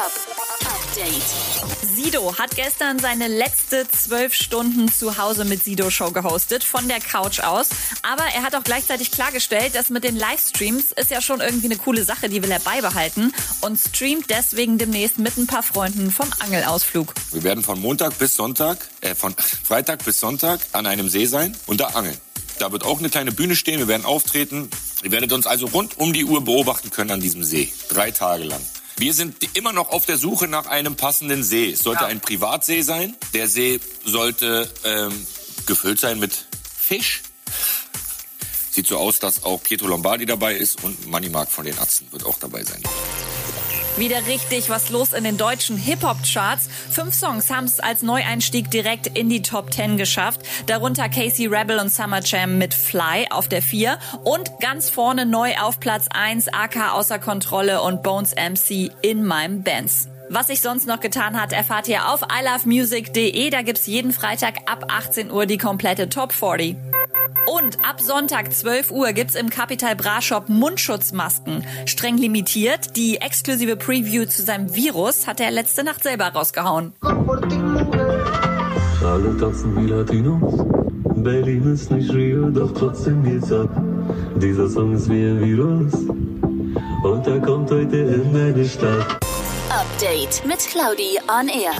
Hip-Hop Update. Sido hat gestern seine letzte zwölf Stunden zu Hause mit Sido Show gehostet, von der Couch aus. Aber er hat auch gleichzeitig klargestellt, dass mit den Livestreams ist ja schon irgendwie eine coole Sache, die will er beibehalten und streamt deswegen demnächst mit ein paar Freunden vom Angelausflug. Wir werden von Montag bis Sonntag, äh, von Freitag bis Sonntag an einem See sein und da angeln. Da wird auch eine kleine Bühne stehen, wir werden auftreten. Ihr werdet uns also rund um die Uhr beobachten können an diesem See. Drei Tage lang. Wir sind immer noch auf der Suche nach einem passenden See. Es sollte Ja. ein Privatsee sein. Der See sollte ähm, gefüllt sein mit Fisch. Sieht so aus, dass auch Pietro Lombardi dabei ist und Manny Mark von den Atzen wird auch dabei sein. Wieder richtig was los in den deutschen Hip-Hop-Charts. Fünf Songs haben es als Neueinstieg direkt in die Top 10 geschafft. Darunter Casey Rebel und Summer Jam mit Fly auf der 4. Und ganz vorne neu auf Platz 1 AK außer Kontrolle und Bones MC in meinem Bands. Was sich sonst noch getan hat, erfahrt ihr auf ilovemusic.de. Da gibt's jeden Freitag ab 18 Uhr die komplette Top 40. Und ab Sonntag 12 Uhr gibt's im Capital Bra Shop Mundschutzmasken. Streng limitiert. Die exklusive Preview zu seinem Virus hat er letzte Nacht selber rausgehauen. Alle tanzen wie Latinos. Berlin ist nicht Rio, doch trotzdem geht's ab. Dieser Song ist wie ein Virus. Und er kommt heute in meine Stadt. Update mit Claudi on Air.